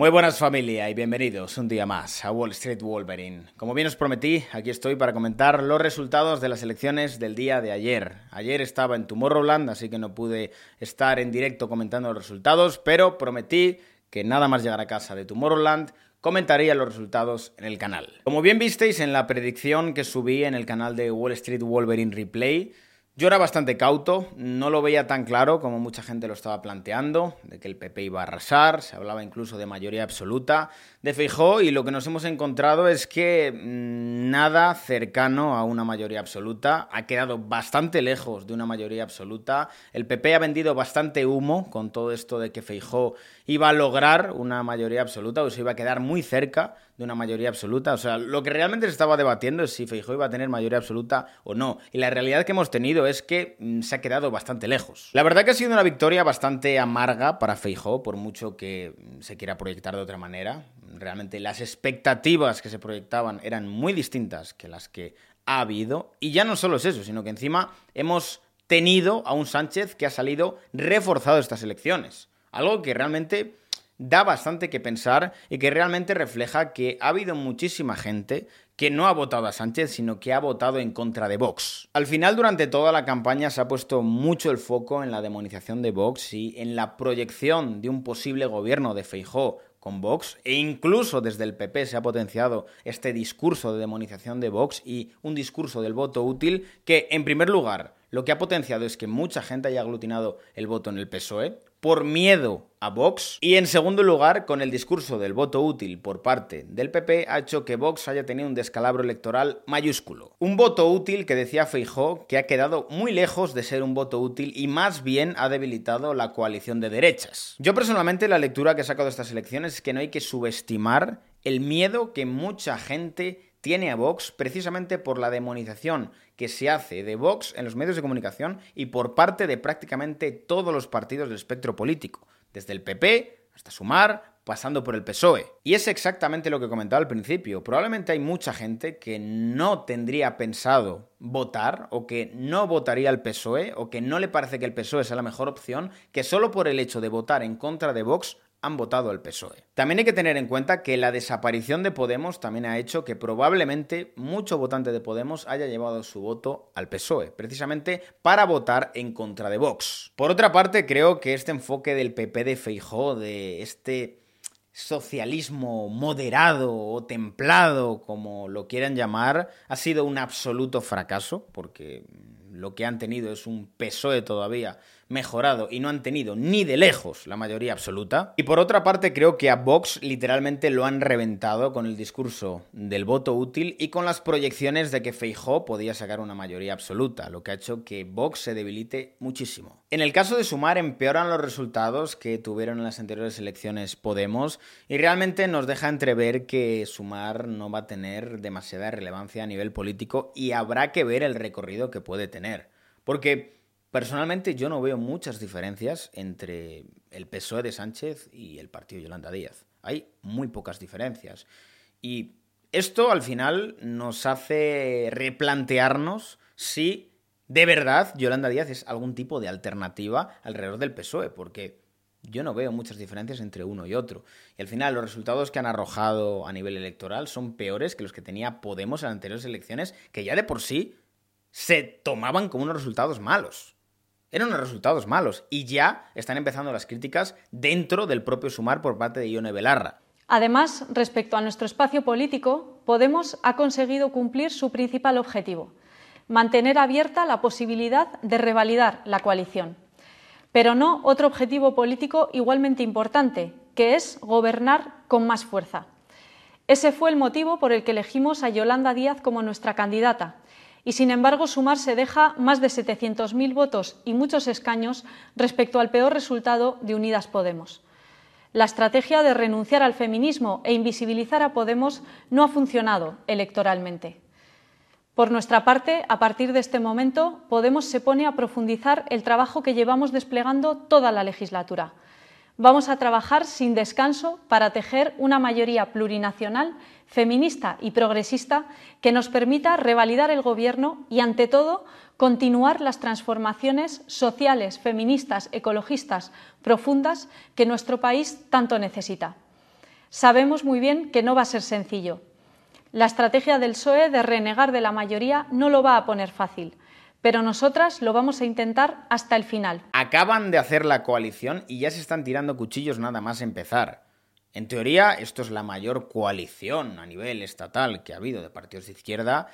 Muy buenas familia y bienvenidos un día más a Wall Street Wolverine. Como bien os prometí, aquí estoy para comentar los resultados de las elecciones del día de ayer. Ayer estaba en Tomorrowland, así que no pude estar en directo comentando los resultados, pero prometí que nada más llegar a casa de Tomorrowland comentaría los resultados en el canal. Como bien visteis en la predicción que subí en el canal de Wall Street Wolverine Replay, yo era bastante cauto, no lo veía tan claro como mucha gente lo estaba planteando, de que el PP iba a arrasar, se hablaba incluso de mayoría absoluta de Feijó y lo que nos hemos encontrado es que mm, nada cercano a una mayoría absoluta, ha quedado bastante lejos de una mayoría absoluta, el PP ha vendido bastante humo con todo esto de que Feijó iba a lograr una mayoría absoluta o se iba a quedar muy cerca de una mayoría absoluta. O sea, lo que realmente se estaba debatiendo es si Feijóo iba a tener mayoría absoluta o no. Y la realidad que hemos tenido es que mm, se ha quedado bastante lejos. La verdad que ha sido una victoria bastante amarga para Feijóo, por mucho que mm, se quiera proyectar de otra manera. Realmente las expectativas que se proyectaban eran muy distintas que las que ha habido. Y ya no solo es eso, sino que encima hemos tenido a un Sánchez que ha salido reforzado de estas elecciones. Algo que realmente da bastante que pensar y que realmente refleja que ha habido muchísima gente que no ha votado a Sánchez, sino que ha votado en contra de Vox. Al final, durante toda la campaña se ha puesto mucho el foco en la demonización de Vox y en la proyección de un posible gobierno de Feijó con Vox e incluso desde el PP se ha potenciado este discurso de demonización de Vox y un discurso del voto útil que, en primer lugar, lo que ha potenciado es que mucha gente haya aglutinado el voto en el PSOE, por miedo a Vox y en segundo lugar con el discurso del voto útil por parte del PP ha hecho que Vox haya tenido un descalabro electoral mayúsculo. Un voto útil que decía Feijó que ha quedado muy lejos de ser un voto útil y más bien ha debilitado la coalición de derechas. Yo personalmente la lectura que he sacado de estas elecciones es que no hay que subestimar el miedo que mucha gente tiene a Vox precisamente por la demonización que se hace de Vox en los medios de comunicación y por parte de prácticamente todos los partidos del espectro político, desde el PP hasta Sumar, pasando por el PSOE. Y es exactamente lo que comentaba al principio. Probablemente hay mucha gente que no tendría pensado votar o que no votaría al PSOE o que no le parece que el PSOE sea la mejor opción, que solo por el hecho de votar en contra de Vox han votado al PSOE. También hay que tener en cuenta que la desaparición de Podemos también ha hecho que probablemente mucho votante de Podemos haya llevado su voto al PSOE, precisamente para votar en contra de Vox. Por otra parte, creo que este enfoque del PP de Feijó, de este socialismo moderado o templado, como lo quieran llamar, ha sido un absoluto fracaso, porque lo que han tenido es un PSOE todavía mejorado y no han tenido ni de lejos la mayoría absoluta. Y por otra parte creo que a Vox literalmente lo han reventado con el discurso del voto útil y con las proyecciones de que Feijó podía sacar una mayoría absoluta, lo que ha hecho que Vox se debilite muchísimo. En el caso de Sumar empeoran los resultados que tuvieron en las anteriores elecciones Podemos y realmente nos deja entrever que Sumar no va a tener demasiada relevancia a nivel político y habrá que ver el recorrido que puede tener. Porque Personalmente yo no veo muchas diferencias entre el PSOE de Sánchez y el partido Yolanda Díaz. Hay muy pocas diferencias. Y esto al final nos hace replantearnos si de verdad Yolanda Díaz es algún tipo de alternativa alrededor del PSOE, porque yo no veo muchas diferencias entre uno y otro. Y al final los resultados que han arrojado a nivel electoral son peores que los que tenía Podemos en anteriores elecciones, que ya de por sí se tomaban como unos resultados malos eran unos resultados malos y ya están empezando las críticas dentro del propio Sumar por parte de Ione Belarra. Además, respecto a nuestro espacio político, Podemos ha conseguido cumplir su principal objetivo, mantener abierta la posibilidad de revalidar la coalición. Pero no otro objetivo político igualmente importante, que es gobernar con más fuerza. Ese fue el motivo por el que elegimos a Yolanda Díaz como nuestra candidata y sin embargo Sumar se deja más de 700.000 votos y muchos escaños respecto al peor resultado de Unidas Podemos. La estrategia de renunciar al feminismo e invisibilizar a Podemos no ha funcionado electoralmente. Por nuestra parte, a partir de este momento, Podemos se pone a profundizar el trabajo que llevamos desplegando toda la legislatura. Vamos a trabajar sin descanso para tejer una mayoría plurinacional feminista y progresista que nos permita revalidar el Gobierno y, ante todo, continuar las transformaciones sociales, feministas, ecologistas, profundas que nuestro país tanto necesita. Sabemos muy bien que no va a ser sencillo. La estrategia del PSOE de renegar de la mayoría no lo va a poner fácil, pero nosotras lo vamos a intentar hasta el final. Acaban de hacer la coalición y ya se están tirando cuchillos nada más empezar. En teoría, esto es la mayor coalición a nivel estatal que ha habido de partidos de izquierda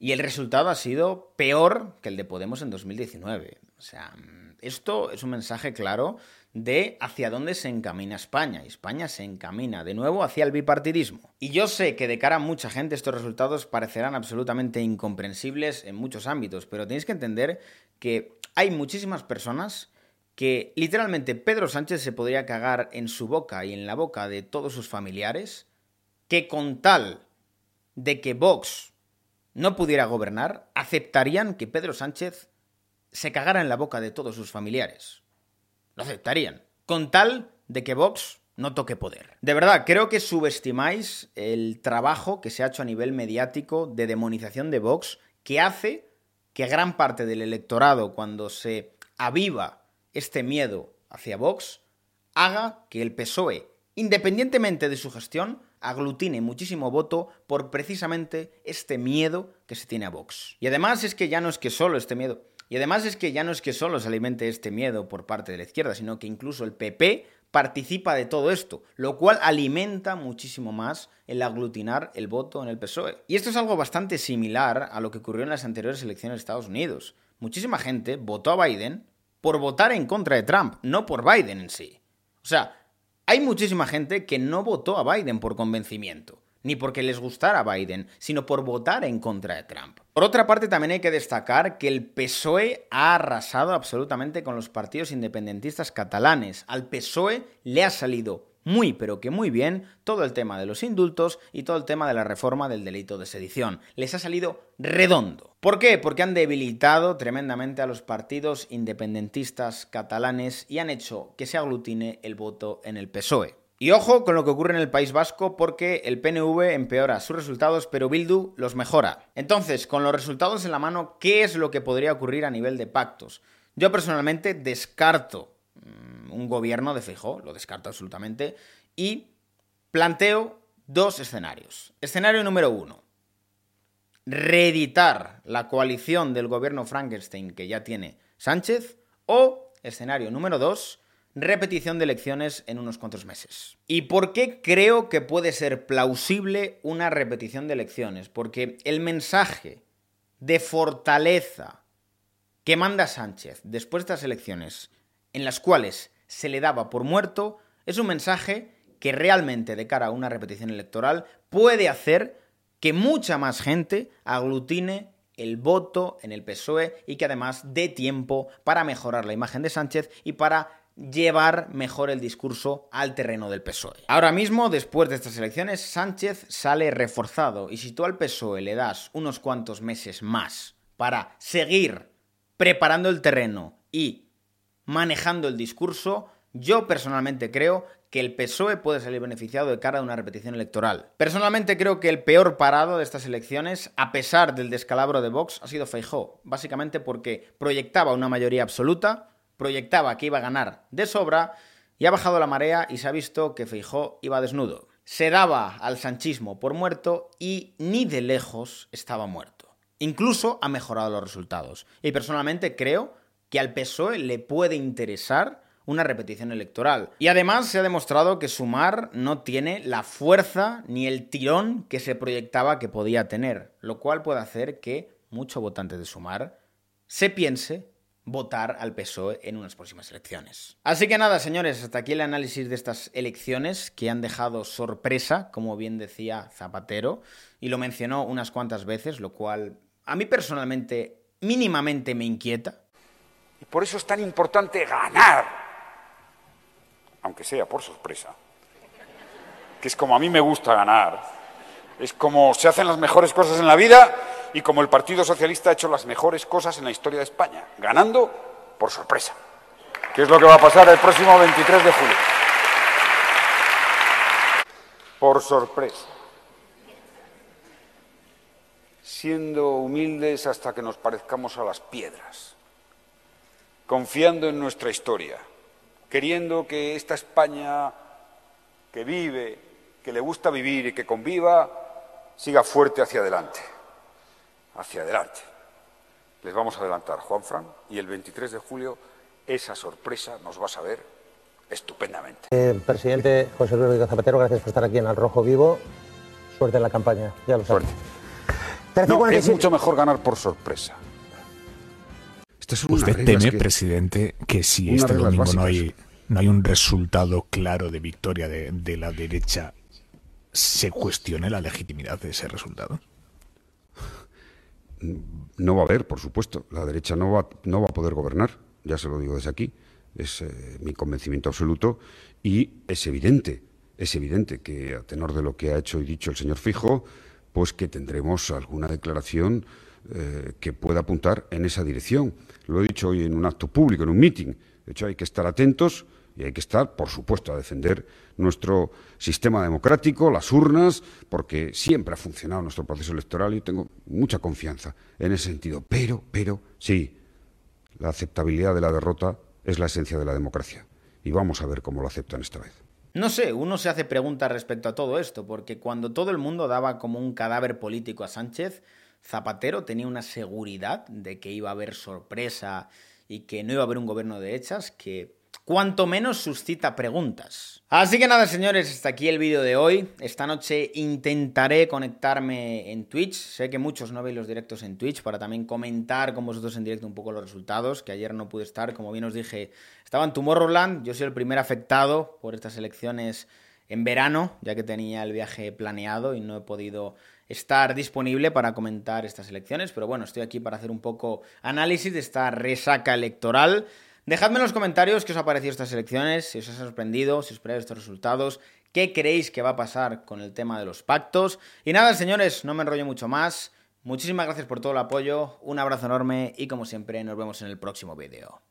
y el resultado ha sido peor que el de Podemos en 2019. O sea, esto es un mensaje claro de hacia dónde se encamina España. España se encamina de nuevo hacia el bipartidismo. Y yo sé que de cara a mucha gente estos resultados parecerán absolutamente incomprensibles en muchos ámbitos, pero tenéis que entender que hay muchísimas personas que literalmente Pedro Sánchez se podría cagar en su boca y en la boca de todos sus familiares, que con tal de que Vox no pudiera gobernar, aceptarían que Pedro Sánchez se cagara en la boca de todos sus familiares. Lo aceptarían, con tal de que Vox no toque poder. De verdad, creo que subestimáis el trabajo que se ha hecho a nivel mediático de demonización de Vox, que hace que gran parte del electorado, cuando se aviva este miedo hacia Vox, haga que el PSOE, independientemente de su gestión, aglutine muchísimo voto por precisamente este miedo que se tiene a Vox. Y además es que ya no es que solo este miedo, y además es que ya no es que solo se alimente este miedo por parte de la izquierda, sino que incluso el PP participa de todo esto, lo cual alimenta muchísimo más el aglutinar el voto en el PSOE. Y esto es algo bastante similar a lo que ocurrió en las anteriores elecciones de Estados Unidos. Muchísima gente votó a Biden por votar en contra de Trump, no por Biden en sí. O sea, hay muchísima gente que no votó a Biden por convencimiento ni porque les gustara Biden, sino por votar en contra de Trump. Por otra parte, también hay que destacar que el PSOE ha arrasado absolutamente con los partidos independentistas catalanes. Al PSOE le ha salido muy pero que muy bien todo el tema de los indultos y todo el tema de la reforma del delito de sedición. Les ha salido redondo. ¿Por qué? Porque han debilitado tremendamente a los partidos independentistas catalanes y han hecho que se aglutine el voto en el PSOE. Y ojo con lo que ocurre en el País Vasco porque el PNV empeora sus resultados, pero Bildu los mejora. Entonces, con los resultados en la mano, ¿qué es lo que podría ocurrir a nivel de pactos? Yo personalmente descarto un gobierno de Feijóo, lo descarto absolutamente, y planteo dos escenarios. Escenario número uno, reeditar la coalición del gobierno Frankenstein que ya tiene Sánchez, o escenario número dos, repetición de elecciones en unos cuantos meses. ¿Y por qué creo que puede ser plausible una repetición de elecciones? Porque el mensaje de fortaleza que manda Sánchez después de estas elecciones, en las cuales se le daba por muerto, es un mensaje que realmente de cara a una repetición electoral puede hacer que mucha más gente aglutine el voto en el PSOE y que además dé tiempo para mejorar la imagen de Sánchez y para llevar mejor el discurso al terreno del PSOE. Ahora mismo, después de estas elecciones, Sánchez sale reforzado y si tú al PSOE le das unos cuantos meses más para seguir preparando el terreno y manejando el discurso, yo personalmente creo que el PSOE puede salir beneficiado de cara a una repetición electoral. Personalmente creo que el peor parado de estas elecciones, a pesar del descalabro de Vox, ha sido Feijó, básicamente porque proyectaba una mayoría absoluta, proyectaba que iba a ganar de sobra y ha bajado la marea y se ha visto que Feijó iba desnudo. Se daba al sanchismo por muerto y ni de lejos estaba muerto. Incluso ha mejorado los resultados. Y personalmente creo que al PSOE le puede interesar una repetición electoral. Y además se ha demostrado que Sumar no tiene la fuerza ni el tirón que se proyectaba que podía tener, lo cual puede hacer que mucho votante de Sumar se piense votar al PSOE en unas próximas elecciones. Así que nada, señores, hasta aquí el análisis de estas elecciones que han dejado sorpresa, como bien decía Zapatero, y lo mencionó unas cuantas veces, lo cual a mí personalmente mínimamente me inquieta. Por eso es tan importante ganar, aunque sea por sorpresa, que es como a mí me gusta ganar, es como se hacen las mejores cosas en la vida y como el Partido Socialista ha hecho las mejores cosas en la historia de España, ganando por sorpresa, que es lo que va a pasar el próximo 23 de julio. Por sorpresa. Siendo humildes hasta que nos parezcamos a las piedras, confiando en nuestra historia, queriendo que esta España que vive que le gusta vivir y que conviva, siga fuerte hacia adelante. Hacia adelante. Les vamos a adelantar, Juan Fran, y el 23 de julio esa sorpresa nos va a saber estupendamente. Eh, presidente José Luis Rodríguez Zapatero, gracias por estar aquí en Al Rojo Vivo. Suerte en la campaña, ya lo sabes. No, es mucho mejor ganar por sorpresa. ¿Usted teme, presidente, que si este domingo no hay, no hay un resultado claro de victoria de, de la derecha, se cuestione la legitimidad de ese resultado? No va a haber, por supuesto. La derecha no va, no va a poder gobernar, ya se lo digo desde aquí. Es eh, mi convencimiento absoluto. Y es evidente, es evidente que a tenor de lo que ha hecho y dicho el señor Fijo, pues que tendremos alguna declaración eh, que pueda apuntar en esa dirección. Lo he dicho hoy en un acto público, en un meeting. De hecho, hay que estar atentos y hay que estar, por supuesto, a defender nuestro sistema democrático, las urnas, porque siempre ha funcionado nuestro proceso electoral y tengo mucha confianza en ese sentido. Pero, pero, sí, la aceptabilidad de la derrota es la esencia de la democracia. Y vamos a ver cómo lo aceptan esta vez. No sé, uno se hace preguntas respecto a todo esto, porque cuando todo el mundo daba como un cadáver político a Sánchez, Zapatero tenía una seguridad de que iba a haber sorpresa y que no iba a haber un gobierno de hechas que cuanto menos suscita preguntas. Así que nada, señores, hasta aquí el vídeo de hoy. Esta noche intentaré conectarme en Twitch. Sé que muchos no veis los directos en Twitch para también comentar con vosotros en directo un poco los resultados, que ayer no pude estar, como bien os dije, estaba en Tomorrowland. Yo soy el primer afectado por estas elecciones en verano, ya que tenía el viaje planeado y no he podido estar disponible para comentar estas elecciones, pero bueno, estoy aquí para hacer un poco análisis de esta resaca electoral. Dejadme en los comentarios qué os ha parecido estas elecciones, si os ha sorprendido, si os esperáis estos resultados, qué creéis que va a pasar con el tema de los pactos. Y nada, señores, no me enrollo mucho más. Muchísimas gracias por todo el apoyo, un abrazo enorme y como siempre nos vemos en el próximo vídeo.